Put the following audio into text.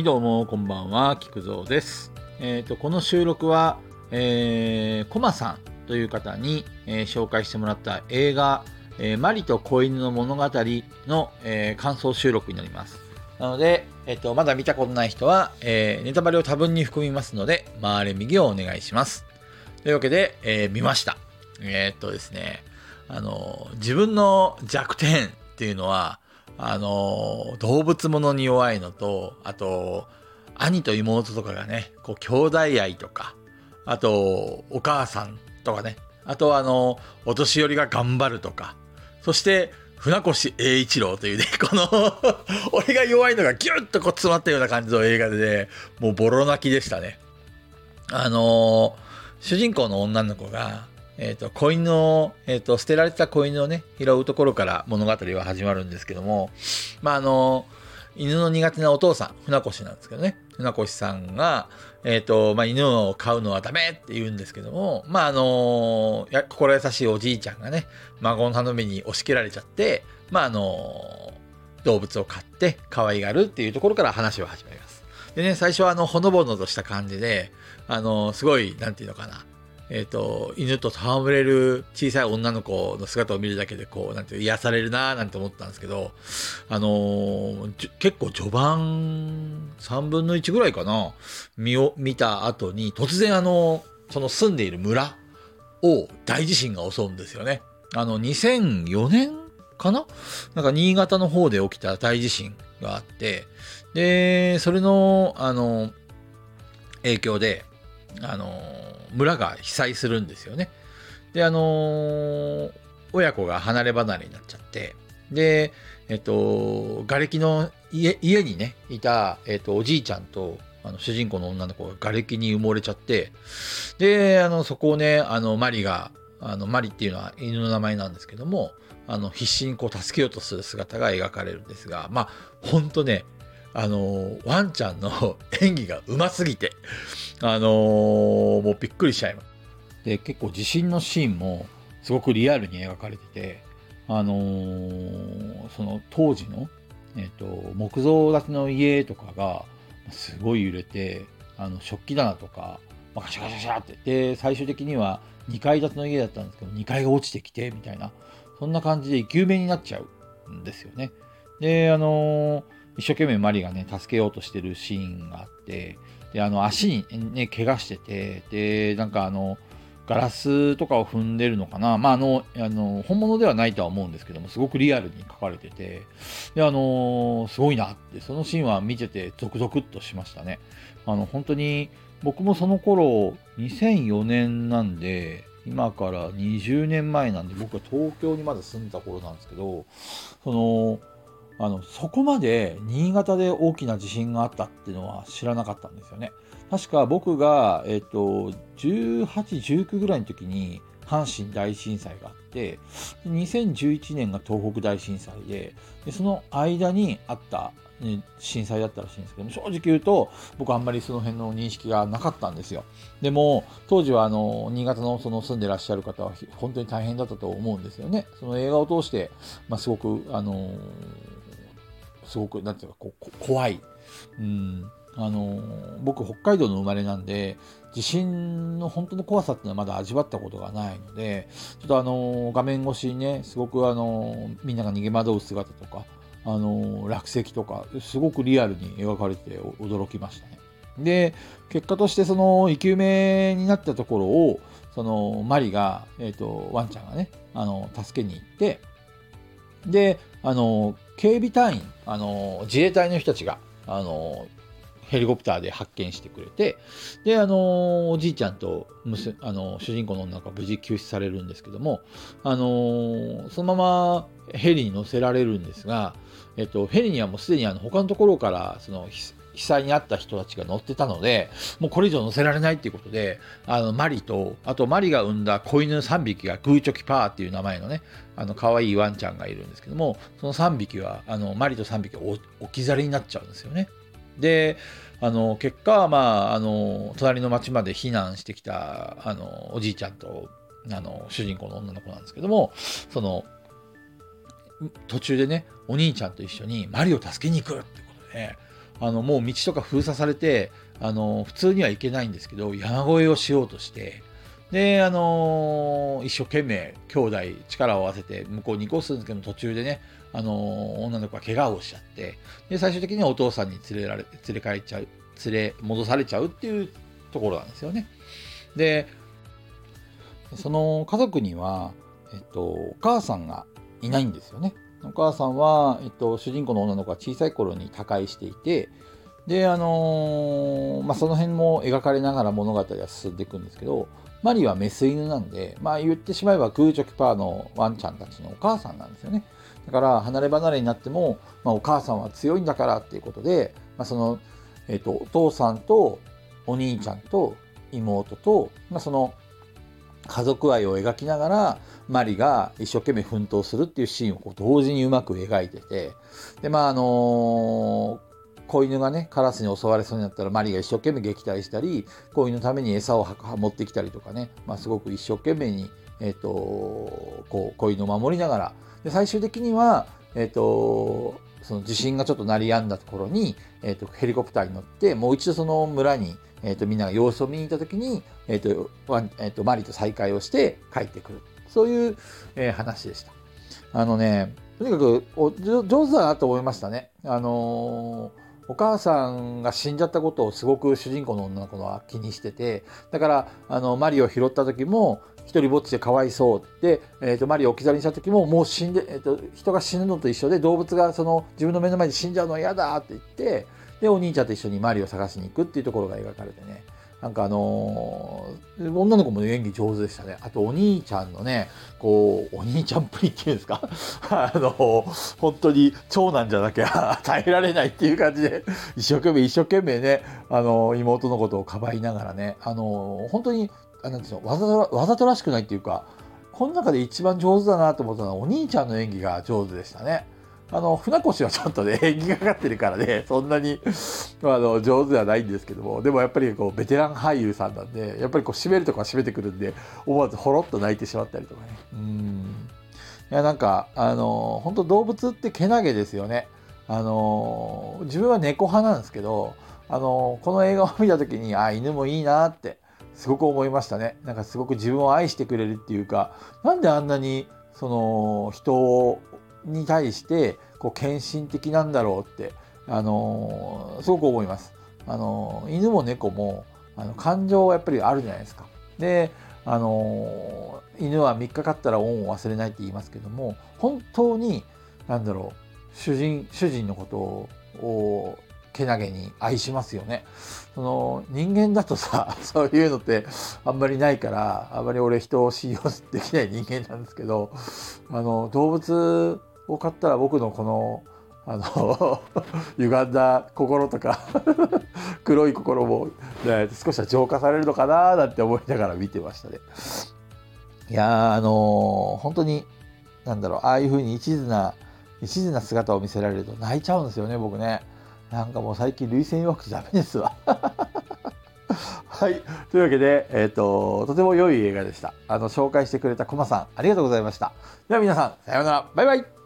はいどうもこんばんは菊蔵です。えっ、とこの収録は、えー、コマさんという方に、えー紹介してもらった映画「えーマリと子犬の物語の」えー感想収録になります。なので、えっ、とまだ見たことない人は、えーネタバレを多分に含みますので回れ右をお願いします。というわけで、えー見ました。えーっとですね、あの自分の弱点っていうのはあの動物ものに弱いのとあと兄と妹とかがねこう兄弟愛とかあとお母さんとかねあとはあのお年寄りが頑張るとかそして船越英一郎というね この俺が弱いのがギュッとこう詰まったような感じの映画でねもうボロ泣きでしたね。あの主人公の女の子がえー、と子犬を、えー、と捨てられた子犬をね拾うところから物語は始まるんですけどもまああの犬の苦手なお父さん船越なんですけどね船越さんが、えーとまあ、犬を飼うのはダメって言うんですけどもまああのや心優しいおじいちゃんがね孫の頼みに押し切られちゃってまああの動物を飼って可愛がるっていうところから話は始まります。でね最初はあのほのぼのとした感じであのすごいなんていうのかなえっ、と、犬と戯れる小さい女の子の姿を見るだけで、こう、なんて癒されるななんて思ったんですけど、あのー結構序盤、3分の1ぐらいかな、見を、見た後に、突然あの、その住んでいる村を大地震が襲うんですよね。あの、2004年かな？なんか新潟の方で起きた大地震があって、で、それの、あの、影響で、あの村が被災するんですよね。であの親子が離れ離れになっちゃってでえっと瓦礫の家家にねいた、えっと、おじいちゃんとあの主人公の女の子が瓦礫に埋もれちゃってであのそこをねあのマリがあのマリっていうのは犬の名前なんですけどもあの必死にこう助けようとする姿が描かれるんですがまあほんとねあのワンちゃんの演技がうますぎてあのーもうびっくりしちゃいます。で結構地震のシーンもすごくリアルに描かれてて、あのーその当時の、えっと木造建ての家とかがすごい揺れてあの食器棚とか、ガシャガシャシャってで最終的には2階建ての家だったんですけど2階が落ちてきてみたいなそんな感じで生き埋めになっちゃうんですよね。であのー一生懸命マリがね助けようとしてるシーンがあってであの足にね怪我しててでなんかあのガラスとかを踏んでるのかな？まああのあの本物ではないとは思うんですけどもすごくリアルに描かれててであのすごいなってそのシーンは見ててゾクゾクっとしましたね。あの本当に僕もその頃2004年なんで今から20年前なんで僕は東京にまだ住んでた頃なんですけどそのあのそこまで新潟で大きな地震があったっていうのは知らなかったんですよね。確か僕が、えっと、18、19ぐらいの時に阪神大震災があって、2011年が東北大震災でで、その間にあった、ね震災だったらしいんですけど、正直言うと、僕あんまりその辺の認識がなかったんですよ。でも、当時はあの、新潟のその住んでらっしゃる方は本当に大変だったと思うんですよね。その映画を通して、まあ、すごく、あのすごく、なんていうか、ここ怖い。うん。あの僕、北海道の生まれなんで、地震の本当の怖さっていうのはまだ味わったことがないので、ちょっとあの画面越しにね、すごくあのみんなが逃げ惑う姿とか、あの落石とか、すごくリアルに描かれて驚きましたね。で、結果としてその生き埋めになったところを、そのマリが、えっ、と、ワンちゃんがね、あの、助けに行って、で、あの、警備隊員、あの、自衛隊の人たちが、あの、ヘリコプターで発見してくれて、で、あの、おじいちゃんと娘あの主人公の女が無事救出されるんですけども、あの、そのままヘリに乗せられるんですが、えっと、ヘリにはもうすでにあの他のところから、その、被災に遭った人たちが乗ってたので、もうこれ以上乗せられないっていうことで、あの、マリと、あとマリが産んだ子犬3匹がグーチョキパーっていう名前のね、あの、可愛いワンちゃんがいるんですけども、その3匹は、あの、マリと3匹お置き去りになっちゃうんですよね。で、あの、結果、まあ、あの、隣の町まで避難してきた、あの、おじいちゃんと、あの、主人公の女の子なんですけども、その、途中でね、お兄ちゃんと一緒にマリを助けに行くってことで、あのもう道とか封鎖されてあの普通には行けないんですけど山越えをしようとしてであの一生懸命兄弟力を合わせて向こうに行こうするんですけど途中でねあの女の子が怪我をしちゃってで最終的にお父さんに連れられ連れ帰っちゃう連れ戻されちゃうっていうところなんですよね。でその家族には、えっと、お母さんがいないんですよね。お母さんは、えっと、主人公の女の子は小さい頃に他界していてであのー、まあ、その辺も描かれながら物語は進んでいくんですけどマリはメス犬なんで、まあ、言ってしまえばグーチョキパーのワンちゃんたちのお母さんなんですよね。だから離れ離れになっても、まあ、お母さんは強いんだからっていうことで、まあ、その、えっ、と、お父さんとお兄ちゃんと妹と、まあ、その家族愛を描きながらマリが一生懸命奮闘するっていうシーンを同時にうまく描いててでまああの子犬がねカラスに襲われそうになったらマリが一生懸命撃退したり子犬のために餌を持ってきたりとかね、まあ、すごく一生懸命に、えーと、こう子犬を守りながら。で最終的には、えーと、その地震がちょっと鳴り止んだところに、えーと、ヘリコプターに乗ってもう一度その村に、えー、とみんなが様子を見に行った時に、えーとえー、とマリと再会をして帰ってくるそういう、えー、話でした。あのねとにかくお上手だなと思いましたね。あのーお母さんが死んじゃったことをすごく主人公の女の子は気にしててだからあのマリを拾った時も一人ぼっちでかわいそうで、えーと、マリを置き去りにした時ももう死んで、えーと、人が死ぬのと一緒で動物がその自分の目の前で死んじゃうのは嫌だって言ってでお兄ちゃんと一緒にマリを探しに行くっていうところが描かれてねなんかあのー、女の子も演技上手でしたね。あとお兄ちゃんのね、こう、お兄ちゃんプリっていうんですか？あのー、本当に長男じゃなきゃ 耐えられないっていう感じで、一生懸命一生懸命ね、あのー、妹のことをかばいながらね、あの本当に、あなんですよ、わざとわざとらしくないっていうか、この中で一番上手だなと思ったのはお兄ちゃんの演技が上手でしたね。あの、船越はちょっとね、演技がかかってるからね、そんなに、あの、上手ではないんですけども、でもやっぱりこう、ベテラン俳優さんなんで、やっぱりこう、締めるとか締めてくるんで、思わずほろっと泣いてしまったりとかね。うん。いや、なんか、あの、本当動物ってけなげですよね。あの、自分は猫派なんですけど、あの、この映画を見た時に、あ、犬もいいなって、すごく思いましたね。なんかすごく自分を愛してくれるっていうか、なんであんなに、その、人をに対してこう献身的なんだろうって、あのー、すごく思います。あのー、犬も猫もあの感情はやっぱりあるじゃないですか。で、あのー、犬は3日経ったら恩を忘れないって言いますけども本当に何だろう主人主人のことをけなげに愛しますよね。その人間だとさ そういうのってあんまりないからあんまり俺人を信用できない人間なんですけどあの動物を買ったら僕のこのあの 歪んだ心とか 黒い心も、ね、少しは浄化されるのかななんて思いながら見てましたね。いやあのー、本当になんだろうああいうふうに一途な一途な姿を見せられると泣いちゃうんですよね僕ね。なんかもう最近涙腺弱くてダメですわ。はい。というわけで、えっ、ー、と、とても良い映画でした。あの、紹介してくれたコマさん、ありがとうございました。では皆さん、さようなら。バイバイ。